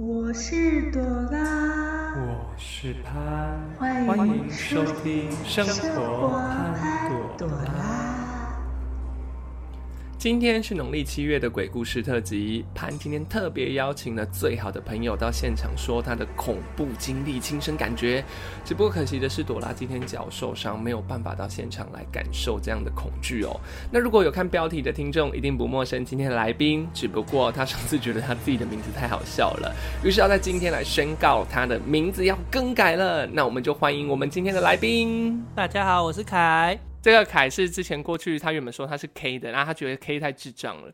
我是朵拉，我是潘，欢欢迎迎收收听生生活活潘朵拉。今天是农历七月的鬼故事特辑，潘今天特别邀请了最好的朋友到现场说他的恐怖经历、亲身感觉。只不过可惜的是，朵拉今天脚受伤，没有办法到现场来感受这样的恐惧哦。那如果有看标题的听众，一定不陌生今天的来宾，只不过他上次觉得他自己的名字太好笑了，于是要在今天来宣告他的名字要更改了。那我们就欢迎我们今天的来宾。大家好，我是凯。这个凯是之前过去他原本说他是 K 的，然后他觉得 K 太智障了，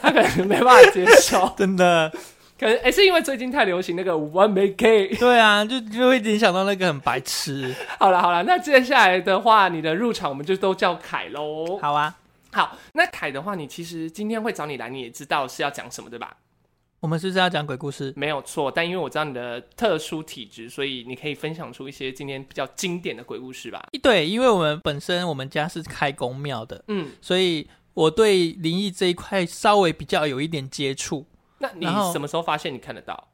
他可能没办法接受，真的，可能哎、是因为最近太流行那个完美 K。对啊，就就会联想到那个很白痴。好了好了，那接下来的话，你的入场我们就都叫凯喽。好啊，好，那凯的话，你其实今天会找你来，你也知道是要讲什么对吧？我们是不是要讲鬼故事？没有错，但因为我知道你的特殊体质，所以你可以分享出一些今天比较经典的鬼故事吧。对，因为我们本身我们家是开公庙的，嗯，所以我对灵异这一块稍微比较有一点接触。那你然后什么时候发现你看得到？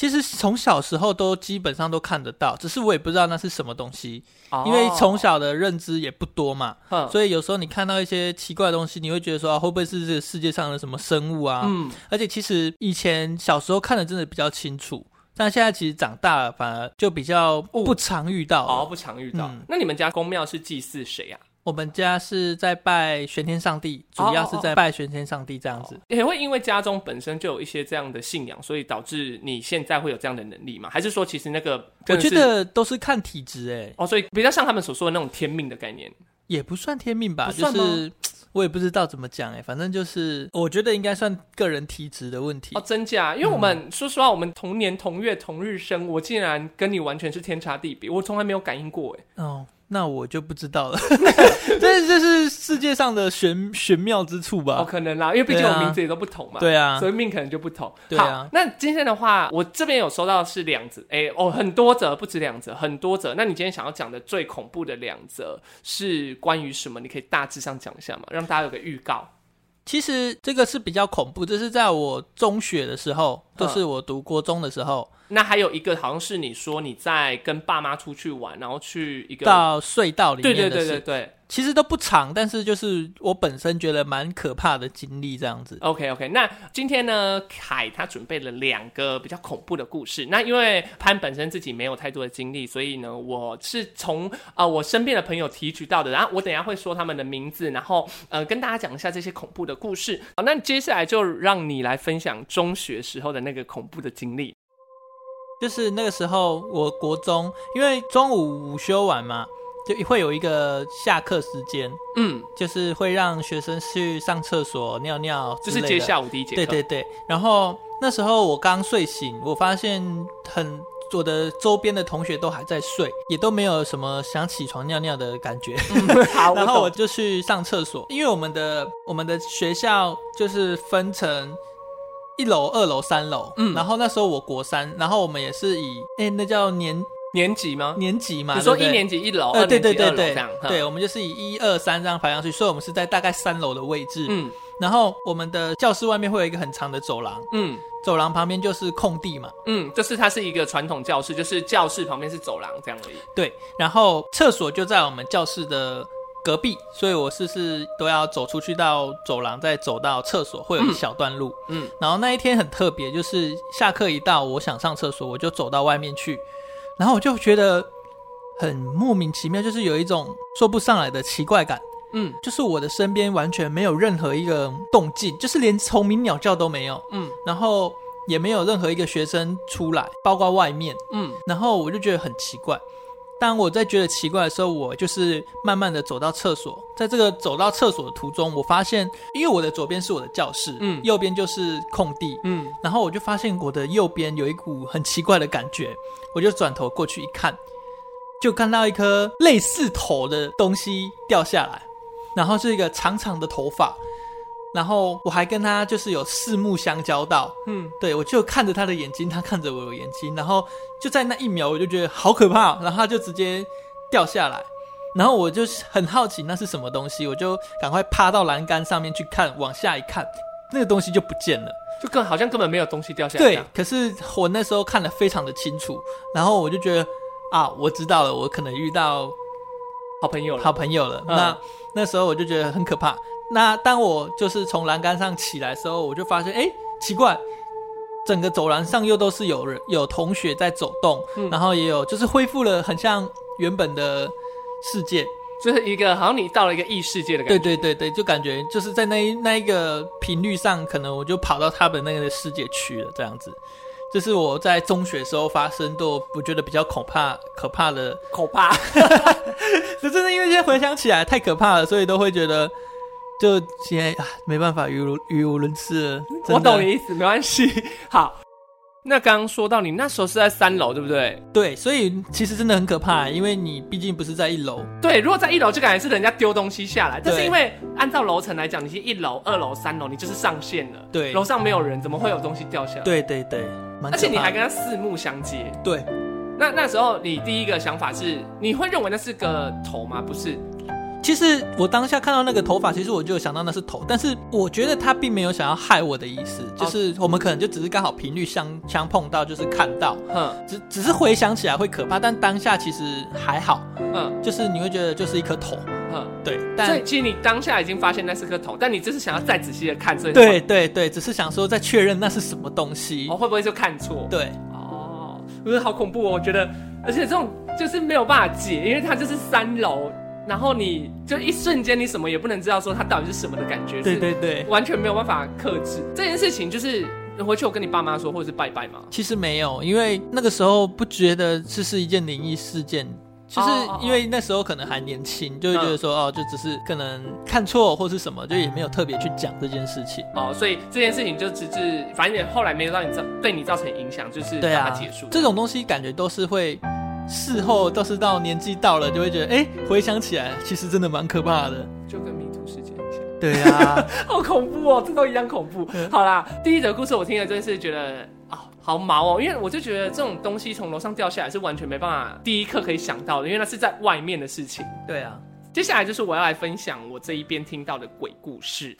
其实从小时候都基本上都看得到，只是我也不知道那是什么东西，哦因为从小的认知也不多嘛，嗯所以有时候你看到一些奇怪的东西，你会觉得说、啊、会不会是这个世界上的什么生物啊？嗯而且其实以前小时候看的真的比较清楚，但现在其实长大了，反而就比较不常遇到了。哦，不常遇到。嗯那你们家公庙是祭祀谁啊？我们家是在拜玄天上帝，主要是在拜玄天上帝这样子。也会因为家中本身就有一些这样的信仰，所以导致你现在会有这样的能力吗？还是说其实那个我觉得都是看体质，哎，哦，所以比较像他们所说的那种天命的概念。也不算天命吧，就是 我也不知道怎么讲，哎，反正就是我觉得应该算个人体质的问题哦，。真假？因为我们、说实话，我们同年同月同日生，我竟然跟你完全是天差地别，我从来没有感应过。哎，哦，那我就不知道了。这这是世界上的玄玄妙之处吧哦，吧？可能啦，因为毕竟我名字也都不同嘛。对啊所，以命可能就不同。对啊，那今天的话，我这边有收到的是两则，哎、哦，很多则，不止两则，很多则。那你今天想要讲的最恐怖的两则是关于什么？你可以大致上讲一下嘛，让大家有个预告。其实这个是比较恐怖，这是在我中学的时候，嗯。就是我读国中的时候，那还有一个好像是你说你在跟爸妈出去玩，然后去一个到隧道里面的事，对对对其实都不长，但是就是我本身觉得蛮可怕的经历这样子。，OK OK。那今天呢，凯他准备了两个比较恐怖的故事。那因为潘本身自己没有太多的经历，所以呢，我是从啊、呃我身边的朋友提取到的。然后我等一下会说他们的名字，然后呃跟大家讲一下这些恐怖的故事。好，那接下来就让你来分享中学时候的那个恐怖的经历。就是那个时候，我国中，因为中午午休完嘛，就会有一个下课时间，嗯，就是会让学生去上厕所、尿尿就是接下午第一节课。对对对，然后那时候我刚睡醒，我发现很我的周边的同学都还在睡，也都没有什么想起床尿尿的感觉。好，然后我就去上厕所，因为我们的我们的学校就是分成一楼、二楼、三楼。嗯然后那时候我国三，然后我们也是以哎那叫年年级吗？年级嘛，你说一年级一楼，呃，二对对对对对，嗯我们就是以一二三这样排上去，所以我们是在大概三楼的位置。嗯然后我们的教室外面会有一个很长的走廊，嗯走廊旁边就是空地嘛。嗯，就是它是一个传统教室，就是教室旁边是走廊这样而已。对，然后厕所就在我们教室的隔壁，所以我是是都要走出去到走廊，再走到厕所，会有一小段路。嗯然后那一天很特别，就是下课一到，我想上厕所，我就走到外面去，然后我就觉得很莫名其妙，就是有一种说不上来的奇怪感。嗯。就是我的身边完全没有任何一个动静，就是连虫鸣鸟叫都没有，嗯。然后也没有任何一个学生出来，包括外面，嗯。然后我就觉得很奇怪。当我在觉得奇怪的时候，我就是慢慢的走到厕所，在这个走到厕所的途中，我发现，因为我的左边是我的教室，嗯。右边就是空地，嗯。然后我就发现我的右边有一股很奇怪的感觉，我就转头过去一看，就看到一颗类似头的东西掉下来，然后是一个长长的头发，然后我还跟他就是有四目相交到，嗯对我就看着他的眼睛，他看着我的眼睛，然后就在那一秒我就觉得好可怕，然后他就直接掉下来。然后我就很好奇那是什么东西，我就赶快趴到栏杆上面去看，往下一看，那个东西就不见了。就更好像根本没有东西掉下来。对，，可是我那时候看得非常的清楚，然后我就觉得啊，我知道了，我可能遇到好朋友了。好朋友了。嗯那那时候我就觉得很可怕。那当我就是从栏杆上起来的时候，我就发现，哎，奇怪，整个走廊上又都是有人有同学在走动，嗯然后也有就是恢复了很像原本的世界。就是一个好像你到了一个异世界的感觉。对对对对，就感觉就是在那一那一个频率上，可能我就跑到他们那个世界去了，这样子。这是我在中学时候发生的，我觉得比较可怕可怕的。可怕。就真的因为现在回想起来太可怕了，所以都会觉得，就现在啊没办法语无语无伦次了。我懂你意思，没关系。好，那刚刚说到你那时候是在三楼，对不对？对，所以其实真的很可怕，因为你毕竟不是在一楼。对，如果在一楼就感觉是人家丢东西下来，但是因为按照楼层来讲，你是一楼、二楼、三楼，你就是上线了。对楼上没有人，怎么会有东西掉下来？，对对对，而且你还跟他四目相接。对，那那时候你第一个想法是，你会认为那是个头吗？不是，其实我当下看到那个头发，其实我就想到那是头，但是我觉得他并没有想要害我的意思，就是我们可能就只是刚好频率相相碰到，就是看到，哼只只是回想起来会可怕，但当下其实还好，嗯。就是你会觉得就是一颗头，嗯。对，但其实你当下已经发现那是颗头，但你就是想要再仔细的看，所以对对对，只是想说再确认那是什么东西。哦，，会不会就看错？对。哦，不是好恐怖哦，我觉得，而且这种就是没有办法解，因为它就是三楼，然后你就一瞬间你什么也不能知道，说它到底是什么的感觉，对是对对，完全没有办法克制这件事情。就是回去我跟你爸妈说，或者是拜拜嘛。其实没有，因为那个时候不觉得这是一件灵异事件。就是因为那时候可能还年轻，就会觉得说、哦，就只是可能看错或是什么，就也没有特别去讲这件事情。哦，所以这件事情就只是，反正也后来没有让你造对你造成影响，就是对啊让它结束。这种东西感觉都是会事后，都是到年纪到了就会觉得，哎、回想起来其实真的蛮可怕的。就跟迷途事件很像。对啊，好恐怖哦，这都一样恐怖。好啦，第一则故事我听了真是觉得啊、好毛哦，因为我就觉得这种东西从楼上掉下来是完全没办法第一刻可以想到的，因为那是在外面的事情。对啊，接下来就是我要来分享我这一边听到的鬼故事。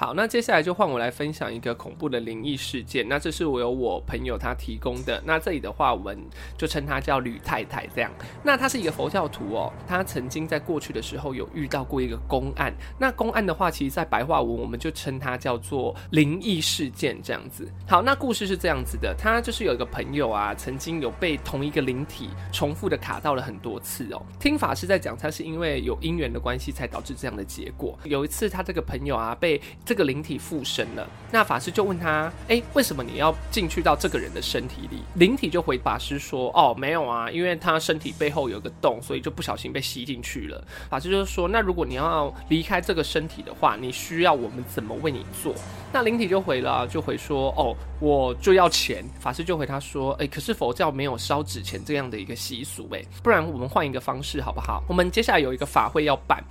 好，那接下来就换我来分享一个恐怖的灵异事件。那这是我有我朋友他提供的。那这里的话，我们就称她叫吕太太这样。那她是一个佛教徒哦，她曾经在过去的时候有遇到过一个公案。那公案的话，其实在白话文我们就称它叫做灵异事件这样子。好，那故事是这样子的，他就是有一个朋友啊，曾经有被同一个灵体重复的卡到了很多次哦。听法师在讲，他是因为有因缘的关系才导致这样的结果。有一次，他这个朋友啊被这个灵体附身了，那法师就问他，哎，为什么你要进去到这个人的身体里？灵体就回法师说，哦，没有啊，因为他身体背后有个洞，所以就不小心被吸进去了。法师就说，那如果你要离开这个身体的话，你需要我们怎么为你做？那灵体就回了，就回说，哦，我就要钱。法师就回他说，哎，可是佛教没有烧纸钱这样的一个习俗，哎，不然我们换一个方式好不好？我们接下来有一个法会要办。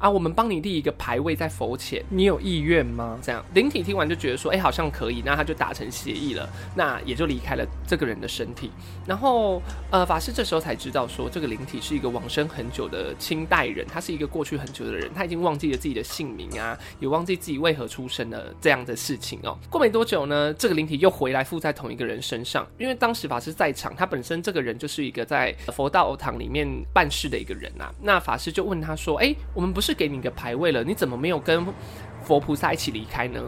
啊，我们帮你立一个牌位在佛前，你有意愿吗？这样灵体听完就觉得说，哎、好像可以，那他就达成协议了，那也就离开了这个人的身体。然后，呃，法师这时候才知道说，这个灵体是一个往生很久的清代人，他是一个过去很久的人，他已经忘记了自己的姓名啊，也忘记自己为何出生了这样的事情哦。过没多久呢，这个灵体又回来附在同一个人身上，因为当时法师在场，他本身这个人就是一个在佛道堂里面办事的一个人啊。那法师就问他说：“哎，我们不是是给你个牌位了，你怎么没有跟佛菩萨一起离开呢？”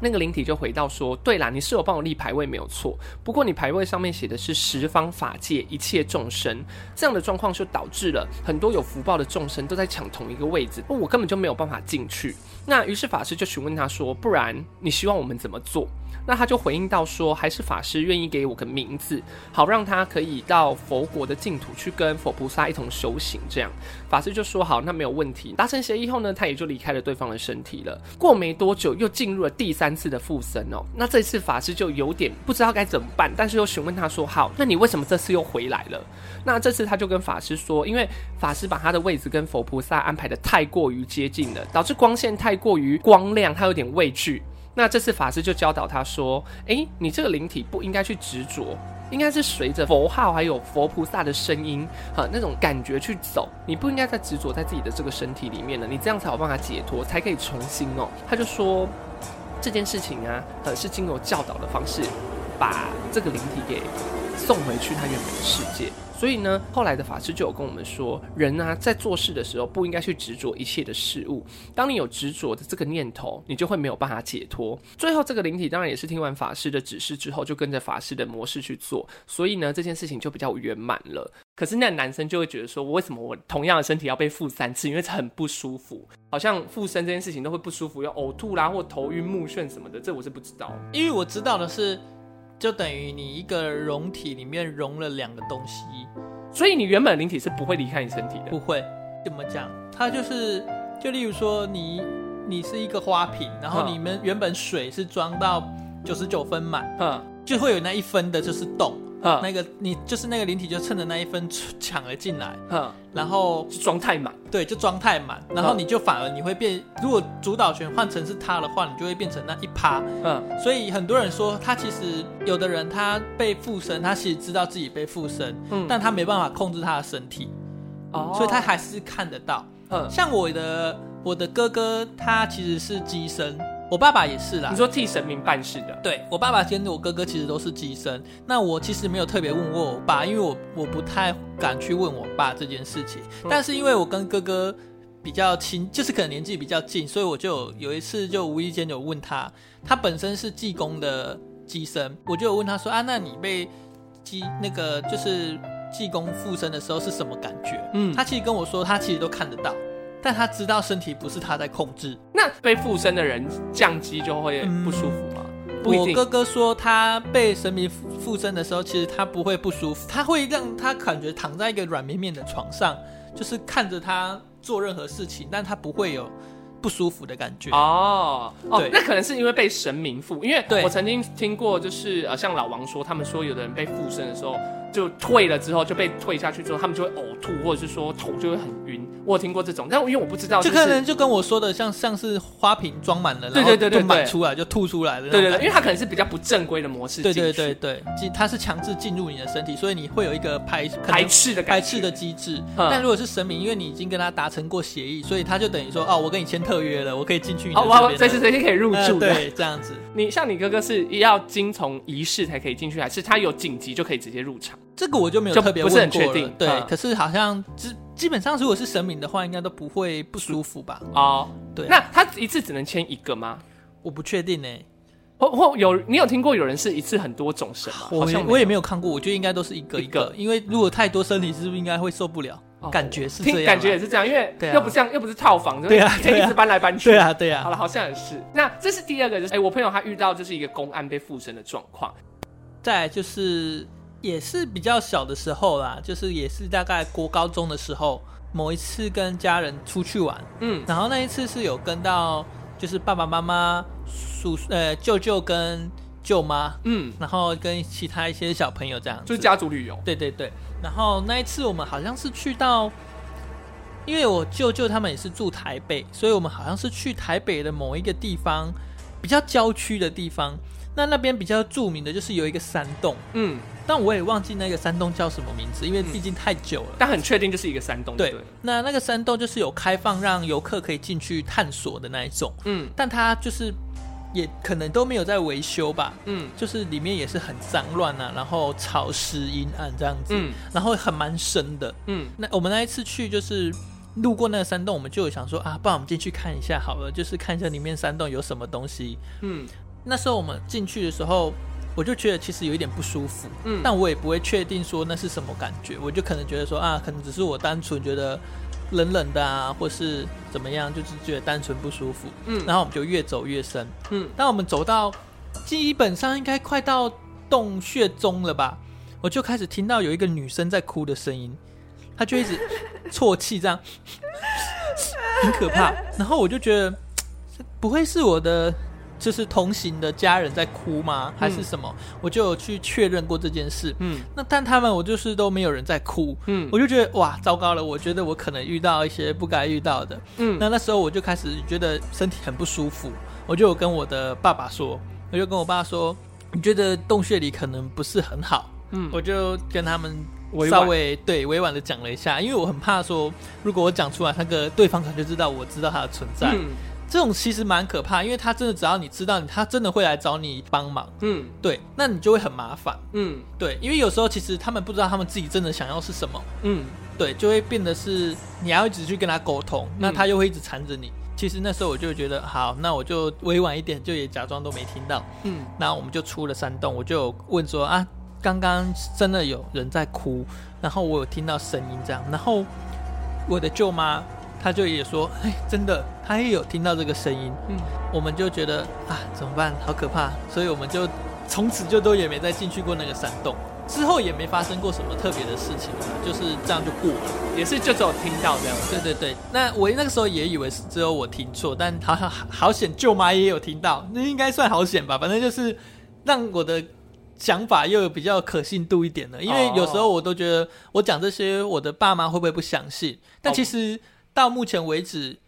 那个灵体就回到说：“对啦，你是有帮我立牌位没有错，不过你牌位上面写的是十方法界一切众生，这样的状况就导致了很多有福报的众生都在抢同一个位置，我根本就没有办法进去。那于是法师就询问他说：不然你希望我们怎么做？那他就回应到说：还是法师愿意给我个名字，好让他可以到佛国的净土去跟佛菩萨一同修行。这样法师就说好，那没有问题。达成协议后呢，他也就离开了对方的身体了。过没多久，又进入了第三次的附身哦。那这次法师就有点不知道该怎么办，但是又询问他说：好，那你为什么这次又回来了？那这次他就跟法师说，因为法师把他的位置跟佛菩萨安排的太过于接近了，导致光线太过于光亮，他有点畏惧。那这次法师就教导他说：“诶，你这个灵体不应该去执着，应该是随着佛号还有佛菩萨的声音，哈，那种感觉去走。你不应该再执着在自己的这个身体里面了，你这样才有办法解脱，才可以重新哦。”他就说。这件事情啊，呃，是经由教导的方式，把这个灵体给送回去他原本的世界。所以呢，后来的法师就有跟我们说，人啊在做事的时候不应该去执着一切的事物。当你有执着的这个念头，你就会没有办法解脱。最后，这个灵体当然也是听完法师的指示之后，就跟着法师的模式去做。所以呢，这件事情就比较圆满了。可是那男生就会觉得说，我为什么我同样的身体要被附三次？因为很不舒服，好像附身这件事情都会不舒服，要呕吐啦，或头晕目眩什么的。这我是不知道。因为我知道的是，就等于你一个容体里面融了两个东西，所以你原本的灵体是不会离开你身体的。不会怎么讲？它就是，就例如说你你是一个花瓶，然后嗯你们原本水是装到九十九分满，嗯就会有那一分的就是洞，嗯那个你就是那个灵体就趁着那一分抢了进来，嗯，然后是装太满。对就装太满，然后嗯你就反而你会变，如果主导权换成是他的话，你就会变成那一趴。嗯所以很多人说他其实有的人他被附身，他其实知道自己被附身，嗯。但他没办法控制他的身体，哦。所以他还是看得到。嗯，像我的我的哥哥，他其实是机身，我爸爸也是啦你。说替神明办事的。对我爸爸跟我哥哥其实都是机身，那我其实没有特别问过我爸，因为我我不太敢去问我爸这件事情。嗯但是因为我跟哥哥比较亲，就是可能年纪比较近，所以我就有有一次就无意间有问他，他本身是济公的机身，我就有问他说啊，那你被济那个就是济公附身的时候是什么感觉？嗯他其实跟我说，他其实都看得到，但他知道身体不是他在控制。那被附身的人降级就会不舒服吗？我哥哥说，他被神明附附身的时候，其实他不会不舒服，他会让他感觉躺在一个软绵绵的床上，就是看着他做任何事情，但他不会有不舒服的感觉。哦哦对，那可能是因为被神明附，因为我曾经听过，就是呃，像老王说，他们说有的人被附身的时候，就退了之后就被退下去之后，他们就会呕吐，或者是说头就会很晕。我有听过这种，但因为我不知道，就是可能就跟我说的像像是花瓶装满了，对对对对满出来就吐出来的对对对。因为它可能是比较不正规的模式对对对对，进它是强制进入你的身体，所以你会有一个排排斥的排斥的机制。嗯但如果是神明，因为你已经跟他达成过协议，所以他就等于说哦，我跟你签特约了，我可以进去你的哦，这边了。我随时随地可以入呃住的。对，这样子。你像你哥哥是要经从仪式才可以进去，还是他有紧急就可以直接入场？这个我就没有特别不是很。确定对，嗯可是好像基基本上如果是神明的话，应该都不会不舒服吧？哦，对，那他一次只能签一个吗？我不确定呢、或或有你有听过有人是一次很多种神吗？我好像我也没有看过，我觉得应该都是一个一一个个，因为如果太多身体，是不是应该会受不了？哦感觉是这样感觉也是这样，因为又不像又不是套房，对啊对啊可以一直搬来搬去。对，啊，对啊。好了，好像也是。那这是第二个，就是哎、我朋友他遇到就是一个公安被附身的状况。再来就是也是比较小的时候啦，就是也是大概国高中的时候，某一次跟家人出去玩，嗯，然后那一次是有跟到就是爸爸妈妈、叔呃舅舅跟舅妈，嗯，然后跟其他一些小朋友这样，就是家族旅游。对对对，然后那一次我们好像是去到，因为我舅舅他们也是住台北，所以我们好像是去台北的某一个地方，比较郊区的地方。那那边比较著名的就是有一个山洞，嗯，但我也忘记那个山洞叫什么名字，因为毕竟太久了。但很确定就是一个山洞。对。对，那那个山洞就是有开放让游客可以进去探索的那一种，嗯。但它就是也可能都没有在维修吧，嗯。就是里面也是很脏乱啊，然后潮湿阴暗这样子，嗯。然后很蛮深的。嗯。那我们那一次去就是路过那个山洞，我们就有想说啊，不然我们进去看一下好了，就是看一下里面山洞有什么东西。嗯那时候我们进去的时候，我就觉得其实有一点不舒服，嗯但我也不会确定说那是什么感觉，我就可能觉得说啊，可能只是我单纯觉得冷冷的啊，或是怎么样，就是觉得单纯不舒服。嗯然后我们就越走越深，嗯当我们走到基本上应该快到洞穴中了吧，我就开始听到有一个女生在哭的声音，她就一直啜泣，这样 很可怕。然后我就觉得，不会是我的就是同行的家人在哭吗？还是什么？我就有去确认过这件事。嗯那但他们我就是都没有人在哭，嗯我就觉得哇，糟糕了！我觉得我可能遇到一些不该遇到的。嗯那那时候我就开始觉得身体很不舒服，我就有跟我的爸爸说，我就跟我爸说，你觉得洞穴里可能不是很好，嗯我就跟他们稍微对委婉的讲了一下，因为我很怕说，如果我讲出来，那个对方可能就知道我知道他的存在。嗯这种其实蛮可怕，因为他真的只要你知道你，他真的会来找你帮忙，嗯。对，那你就会很麻烦，嗯。对，因为有时候其实他们不知道他们自己真的想要是什么，嗯，对，就会变得是你要一直去跟他沟通，那他又会一直缠着你。其实那时候我就觉得，好，那我就委婉一点，就也假装都没听到。嗯。那我们就出了山洞，我就问说啊，刚刚真的有人在哭，然后我有听到声音这样，然后我的舅妈她就也说，哎，真的，他也有听到这个声音，嗯我们就觉得啊，怎么办，好可怕，所以我们就从此就都也没再进去过那个山洞，之后也没发生过什么特别的事情啊，就是这样就过了。也是就只有听到这样。对对对，那我那个时候也以为是只有我听错，但好好好险，舅妈也有听到，那应该算好险吧。反正就是让我的想法又有比较可信度一点了，因为有时候我都觉得我讲这些，我的爸妈会不会不相信？但其实到目前为止，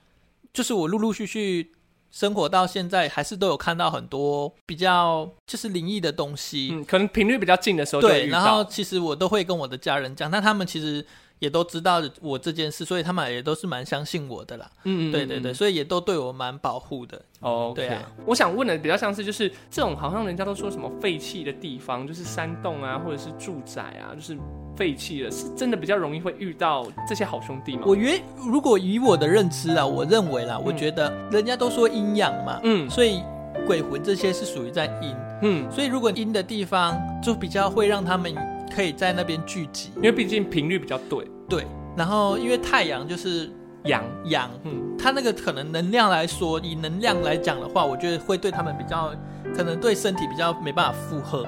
就是我陆陆续续生活到现在，还是都有看到很多比较就是灵异的东西。嗯，可能频率比较近的时候对，然后。其实我都会跟我的家人讲，那他们其实也都知道我这件事，所以他们也都是蛮相信我的啦。嗯对对对，。所以也都对我蛮保护的。哦，对啊。我想问的比较像是，就是这种好像人家都说什么废弃的地方，就是山洞啊，或者是住宅啊，就是废弃了，是真的比较容易会遇到这些好兄弟吗？我原如果以我的认知啊，我认为啦，我觉得人家都说阴阳嘛，嗯所以鬼魂这些是属于在阴，嗯，所以如果阴的地方就比较会让他们可以在那边聚集。因为毕竟频率比较对，对，然后因为太阳就是阳，阳，嗯。它那个可能能量来说，以能量来讲的话，我觉得会对他们比较，可能对身体比较没办法负荷，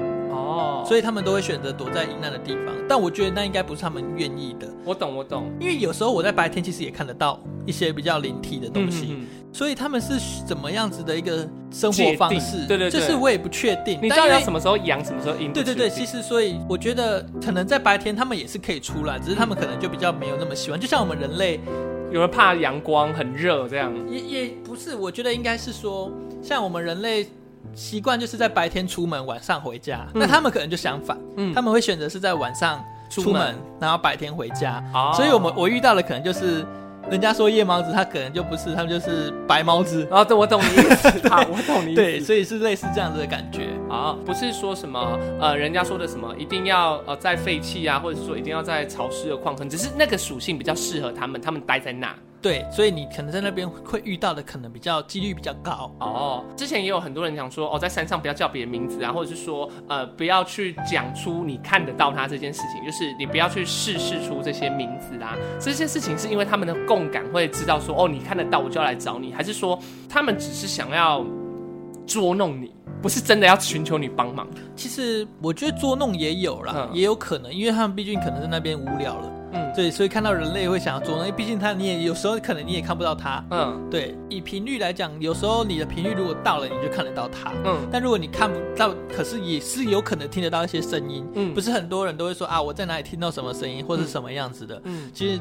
哦，所以他们都会选择躲在阴暗的地方。但我觉得那应该不是他们愿意的，我懂我懂因为有时候我在白天其实也看得到一些比较灵体的东西，嗯嗯所以他们是怎么样子的一个生活方式？对对对这是我也不确定。嗯你知道要什么时候阳，什么时候阴？对对对，其实所以我觉得可能在白天他们也是可以出来，只是他们可能就比较没有那么喜欢，就像我们人类有人怕阳光很热这样。也也不是，我觉得应该是说，像我们人类习惯就是在白天出门，晚上回家。嗯那他们可能就相反，嗯他们会选择是在晚上出门，然后白天回家。哦所以我们我遇到的可能就是，人家说夜猫子，他可能就不是，他们就是白猫子。哦，对，我懂你意思，好，我懂你意思。对，所以是类似这样子的感觉。啊，不是说什么呃，人家说的什么一定要呃在废弃啊，或者是说一定要在潮湿的矿坑，只是那个属性比较适合他们，他们待在那。对，所以你可能在那边会遇到的可能比较几率比较高。哦，之前也有很多人讲说，哦，在山上不要叫别人名字啊，或者是说，呃，不要去讲出你看得到他这件事情，就是你不要去试试出这些名字啊，这些事情是因为他们的共感会知道说，哦，你看得到我就要来找你，还是说他们只是想要捉弄你，不是真的要寻求你帮忙？其实我觉得捉弄也有啦，嗯也有可能，因为他们毕竟可能在那边无聊了。嗯对，所以看到人类会想要捉弄，因为毕竟他你也有时候可能你也看不到他。嗯对，以频率来讲，有时候你的频率如果到了，你就看得到他。嗯但如果你看不到，可是也是有可能听得到一些声音。嗯不是很多人都会说啊，我在哪里听到什么声音，或者什么样子的。嗯其实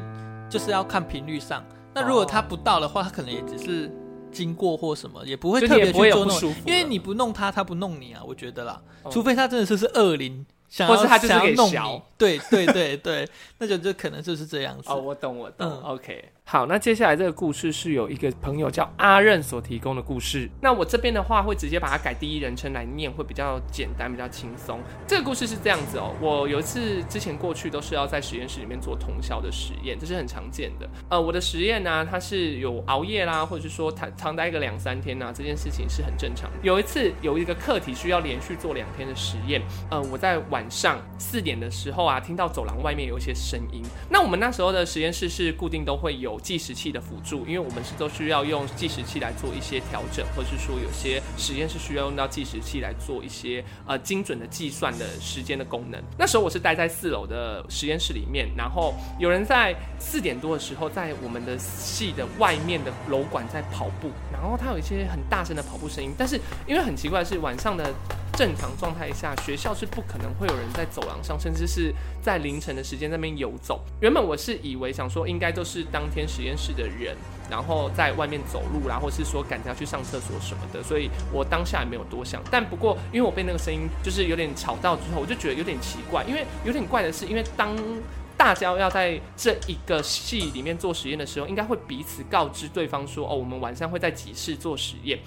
就是要看频率上。那如果他不到的话，他可能也只是经过或什么，也不会特别去捉弄因为你不弄他，他不弄你啊。我觉得啦，哦除非他真的是是恶灵，想要或是他就是想要弄给小你。对对对对，那就就可能就是这样子。哦，我懂，我懂。嗯 OK，好，那接下来这个故事是有一个朋友叫阿任所提供的故事。那我这边的话会直接把它改第一人称来念，会比较简单，比较轻松。这个故事是这样子哦，我有一次之前过去都是要在实验室里面做通宵的实验，这是很常见的。呃，我的实验呢、它是有熬夜啦，或者是说长长待个两三天呐、这件事情是很正常的。有一次有一个课题需要连续做两天的实验，呃，我在晚上四点的时候啊，听到走廊外面有一些声音。那我们那时候的实验室是固定都会有计时器的辅助，因为我们是都需要用计时器来做一些调整，或者是说有些实验是需要用到计时器来做一些呃精准的计算的时间的功能。那时候我是待在四楼的实验室里面，然后有人在四点多的时候在我们的系的外面的楼管在跑步，然后他有一些很大声的跑步声音，但是因为很奇怪的是晚上的正常状态下，学校是不可能会有人在走廊上，甚至是在凌晨的时间那边游走。原本我是以为想说应该都是当天实验室的人，然后在外面走路啦，或是说赶着要去上厕所什么的，所以我当下也没有多想。但不过因为我被那个声音就是有点吵到之后，我就觉得有点奇怪，因为有点怪的是，因为当大家要在这一个系里面做实验的时候，应该会彼此告知对方说，哦，我们晚上会在几室做实验。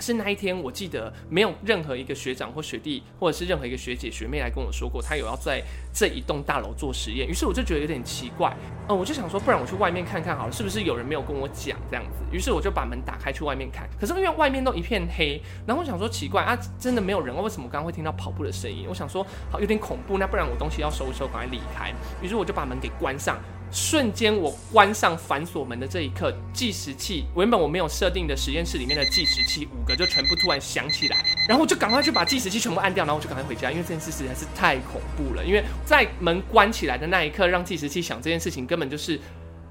是那一天，我记得没有任何一个学长或学弟，或者是任何一个学姐学妹来跟我说过，他有要在这一栋大楼做实验。于是我就觉得有点奇怪，呃，我就想说，不然我去外面看看好了，是不是有人没有跟我讲这样子？于是我就把门打开去外面看，可是因为外面都一片黑，然后我想说奇怪啊，真的没有人，为什么刚刚会听到跑步的声音？我想说好有点恐怖，那不然我东西要收一收，赶快离开。于是我就把门给关上。瞬间，我关上反锁门的这一刻，计时器原本我没有设定的实验室里面的计时器五个就全部突然响起来，然后我就赶快去把计时器全部按掉，然后我就赶快回家，因为这件事实在是太恐怖了。因为在门关起来的那一刻，让计时器响这件事情根本就是，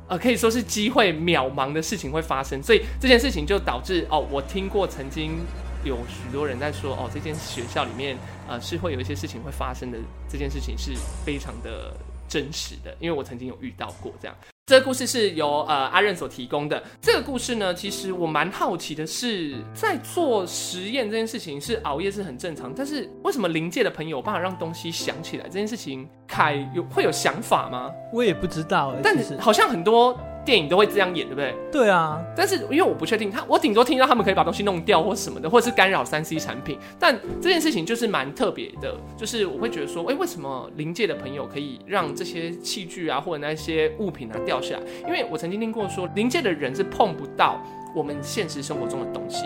呃，可以说是机会渺茫的事情会发生，所以这件事情就导致哦，我听过曾经有许多人在说哦，这间学校里面呃是会有一些事情会发生的，这件事情是非常的。真实的，因为我曾经有遇到过这样。这个故事是由呃阿任所提供的。这个故事呢，其实我蛮好奇的是，在做实验这件事情是熬夜是很正常，但是为什么临界的朋友有办法让东西想起来这件事情，凯有会有想法吗？我也不知道，但好像很多。电影都会这样演，对不对？对啊，但是因为我不确定，他我顶多听到他们可以把东西弄掉或什么的，或者是干扰三 C 产品。但这件事情就是蛮特别的，就是我会觉得说，哎，为什么临界的朋友可以让这些器具啊，或者那些物品啊掉下来？因为我曾经听过说，临界的人是碰不到我们现实生活中的东西。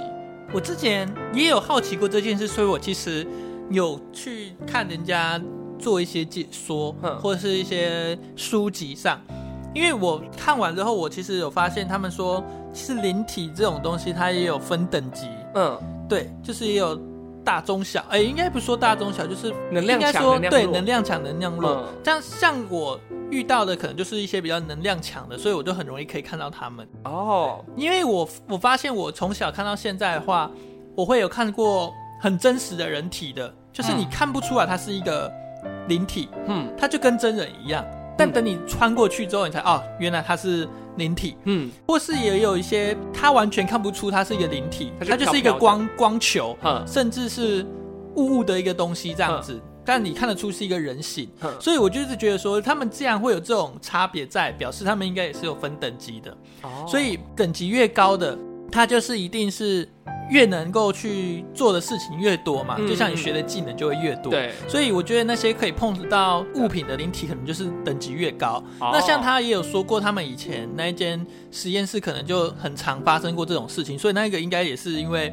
我之前也有好奇过这件事，所以我其实有去看人家做一些解说，或者是一些书籍上。因为我看完之后，我其实有发现，他们说其实灵体这种东西，它也有分等级。嗯，对，就是也有大中小。哎，应该不说大中小，就是能量强，对，能量强，能量弱。这样像我遇到的，可能就是一些比较能量强的，所以我就很容易可以看到他们。哦，因为我我发现我从小看到现在的话，我会有看过很真实的人体的，就是你看不出来它是一个灵体，嗯，它就跟真人一样。但等你穿过去之后，你才哦，原来它是灵体，嗯，或是也有一些它完全看不出它是一个灵体，它就是一个光光球，甚至是雾雾的一个东西这样子，但你看得出是一个人形，所以我就是觉得说，他们既然会有这种差别在，表示他们应该也是有分等级的，哦所以等级越高的，它就是一定是。越能够去做的事情越多嘛，就像你学的技能就会越多。对，所以我觉得那些可以碰得到物品的灵体，可能就是等级越高。那像他也有说过，他们以前那一间实验室可能就很常发生过这种事情，所以那个应该也是因为。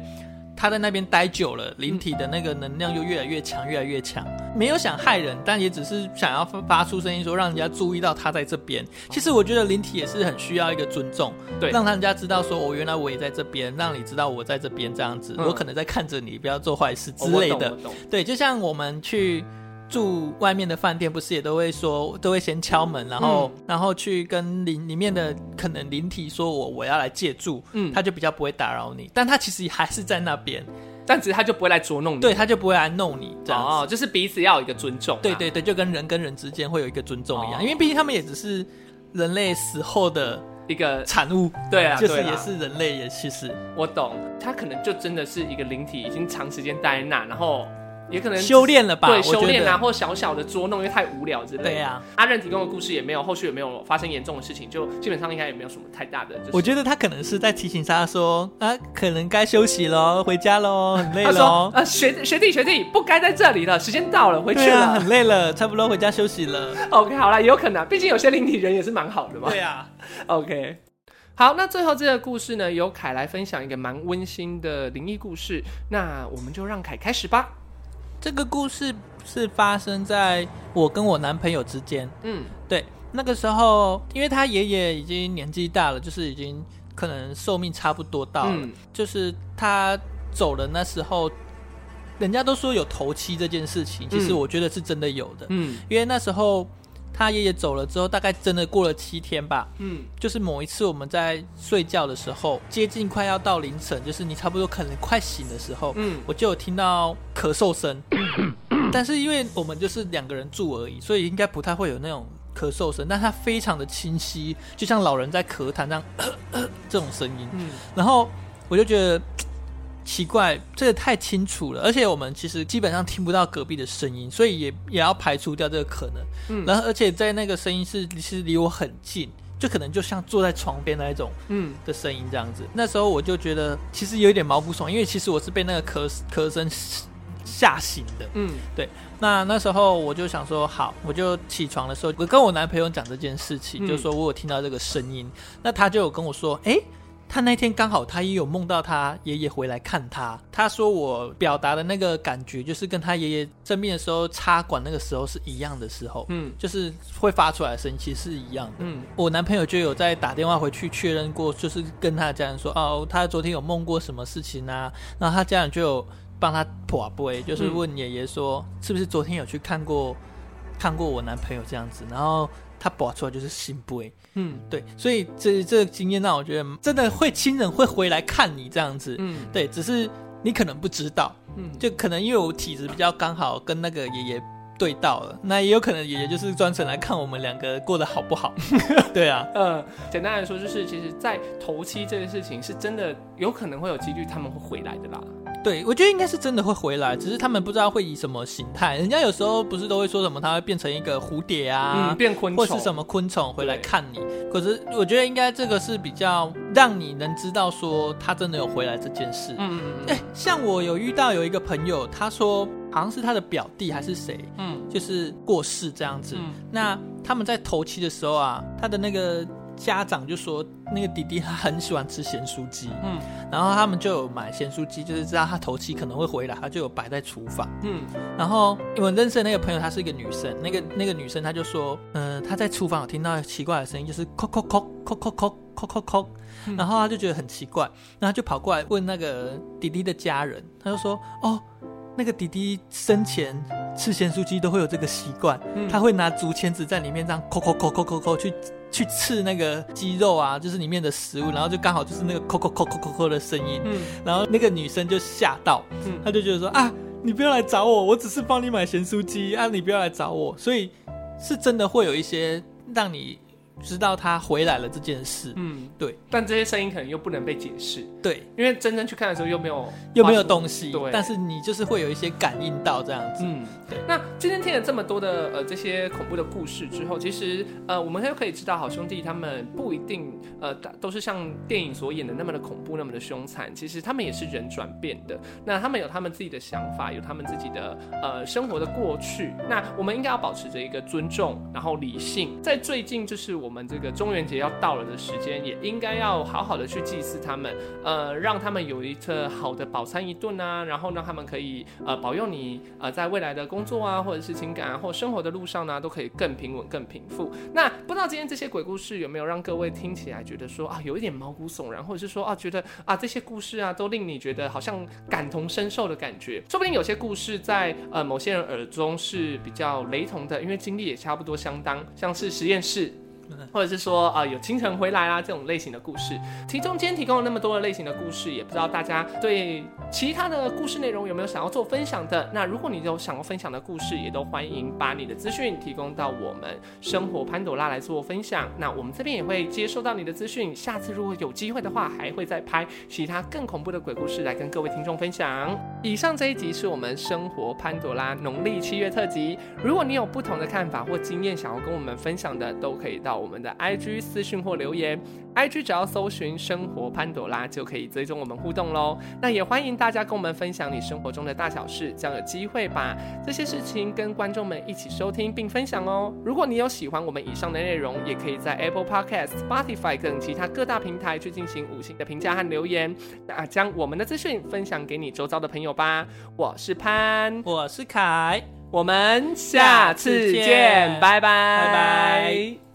他在那边待久了，灵体的那个能量就越来越强，越来越强。没有想害人，但也只是想要发出声音，说让人家注意到他在这边。其实我觉得灵体也是很需要一个尊重，对，让他人家知道说，我原来我也在这边，让你知道我在这边这样子。我可能在看着你，不要做坏事之类的。对，就像我们去。住外面的饭店不是也都会说，都会先敲门，然后然后去跟邻里面的可能灵体说，我我要来借住，嗯，他就比较不会打扰你，但他其实还是在那边，但只是他就不会来捉弄你，对，他就不会来弄你，这样哦，就是彼此要有一个尊重，对对对，就跟人跟人之间会有一个尊重一样，因为毕竟他们也只是人类死后的一个产物，对啊，就是也是人类，也其实。我懂，他可能就真的是一个灵体，已经长时间待在那，然后。也可能修炼了吧？对，修炼啊，或小小的捉弄，因为太无聊之类。对呀，阿任提供的故事也没有后续也没有发生严重的事情，就基本上应该也没有什么太大的。我觉得他可能是在提醒他说啊，可能该休息喽，回家喽，很累喽。啊，学学弟学弟不该在这里了，时间到了，回去了，很累了，差不多回家休息了。OK，好了，有可能，毕竟有些灵体人也是蛮好的嘛。对呀，OK，好，那最后这个故事呢，由凯来分享一个蛮温馨的灵异故事，那我们就让凯开始吧。这个故事是发生在我跟我男朋友之间。嗯，对，那个时候，因为他爷爷已经年纪大了，就是已经可能寿命差不多到了。就是他走了那时候，人家都说有头七这件事情，其实我觉得是真的有的。嗯，因为那时候。他爷爷走了之后，大概真的过了七天吧。嗯，就是某一次我们在睡觉的时候，接近快要到凌晨，就是你差不多可能快醒的时候，嗯，我就有听到咳嗽声。但是因为我们就是两个人住而已，所以应该不太会有那种咳嗽声。但他非常的清晰，就像老人在咳痰这样 这种声音。嗯，然后我就觉得奇怪，这个太清楚了，而且我们其实基本上听不到隔壁的声音，所以也也要排除掉这个可能。嗯然后而且在那个声音是其实离我很近，就可能就像坐在床边那一种嗯的声音这样子。那时候我就觉得其实有一点毛不爽，因为其实我是被那个咳咳声吓醒的。嗯对那那时候我就想说，好，我就起床的时候，我跟我男朋友讲这件事情，嗯就说我有听到这个声音，那他就有跟我说，诶，他那天刚好他也有梦到他爷爷回来看他，他说我表达的那个感觉就是跟他爷爷生病的时候插管那个时候是一样的时候，嗯就是会发出来的声音其实是一样的。嗯我男朋友就有在打电话回去确认过，就是跟他的家人说，哦，他昨天有梦过什么事情啊？然后他家人就有帮他破杯，就是问爷爷说，是不是昨天有去看过看过我男朋友这样子？然后他拔出来就是心杯，嗯。对，所以这这个经验让我觉得真的会亲人会回来看你这样子，嗯。对，只是你可能不知道，嗯，就可能因为我体质比较刚好跟那个爷爷对到了，那也有可能爷爷就是专程来看我们两个过得好不好。对啊，呃，简单来说就是，其实，在头七这件事情是真的有可能会有几率他们会回来的啦。对我觉得应该是真的会回来，只是他们不知道会以什么形态。人家有时候不是都会说什么，它会变成一个蝴蝶啊，嗯，变昆虫或是什么昆虫回来看你。可是我觉得应该这个是比较让你能知道说他真的有回来这件事。嗯嗯哎、像我有遇到有一个朋友，他说好像是他的表弟还是谁，嗯就是过世这样子。嗯那他们在头七的时候啊，他的那个家长就说那个弟弟他很喜欢吃咸酥鸡，嗯，然后他们就有买咸酥鸡，就是知道他头七可能会回来，他就有摆在厨房，嗯，然后我认识的那个朋友，她是一个女生，那个那个女生她就说，嗯、呃，她在厨房有听到奇怪的声音，就是叩叩叩叩叩叩叩叩叩，然后她就觉得很奇怪，然后就跑过来问那个弟弟的家人，她就说，哦。那个弟弟生前吃咸酥鸡都会有这个习惯，嗯、他会拿竹签子在里面这样抠抠抠抠抠抠去去刺那个鸡肉啊，就是里面的食物，然后就刚好就是那个抠抠抠抠抠抠的声音，嗯。然后那个女生就吓到，嗯。她就觉得说啊，你不要来找我，我只是帮你买咸酥鸡啊，你不要来找我，所以是真的会有一些让你知道他回来了这件事，嗯，对。但这些声音可能又不能被解释，对，因为真正去看的时候又没有又没有东西，对，但是你就是会有一些感应到这样子，嗯，对。那今天听了这么多的呃这些恐怖的故事之后，其实呃我们又可以知道，好兄弟他们不一定呃都是像电影所演的那么的恐怖，那么的凶残。其实他们也是人转变的，那他们有他们自己的想法，有他们自己的呃生活的过去。那我们应该要保持着一个尊重，然后理性。在最近就是我们这个中元节要到了的时间，也应该要好好的去祭祀他们，呃，让他们有一个好的饱餐一顿啊，然后让他们可以呃保佑你呃在未来的工作啊，或者是情感啊，或生活的路上呢，都可以更平稳、更平复。那不知道今天这些鬼故事有没有让各位听起来觉得说啊有一点毛骨悚然，或者是说啊觉得啊这些故事啊都令你觉得好像感同身受的感觉？说不定有些故事在呃某些人耳中是比较雷同的，因为经历也差不多相当，像是实验室。或者是说啊、呃有清晨回来啦这种类型的故事，其中今天提供了那么多的类型的故事，也不知道大家对其他的故事内容有没有想要做分享的？那如果你有想要分享的故事，也都欢迎把你的资讯提供到我们生活潘朵拉来做分享。那我们这边也会接收到你的资讯，下次如果有机会的话，还会再拍其他更恐怖的鬼故事来跟各位听众分享。以上这一集是我们生活潘朵拉农历七月特辑。如果你有不同的看法或经验想要跟我们分享的，都可以到我们的 IG 私讯或留言。IG 只要搜寻“生活潘朵拉”就可以追踪我们互动喽。那也欢迎大家跟我们分享你生活中的大小事，将有机会把这些事情跟观众们一起收听并分享哦。如果你有喜欢我们以上的内容，也可以在 Apple Podcast、Spotify 等其他各大平台去进行五星的评价和留言，那将我们的资讯分享给你周遭的朋友吧。我是潘，我是凯。我们下次见，拜拜，拜拜。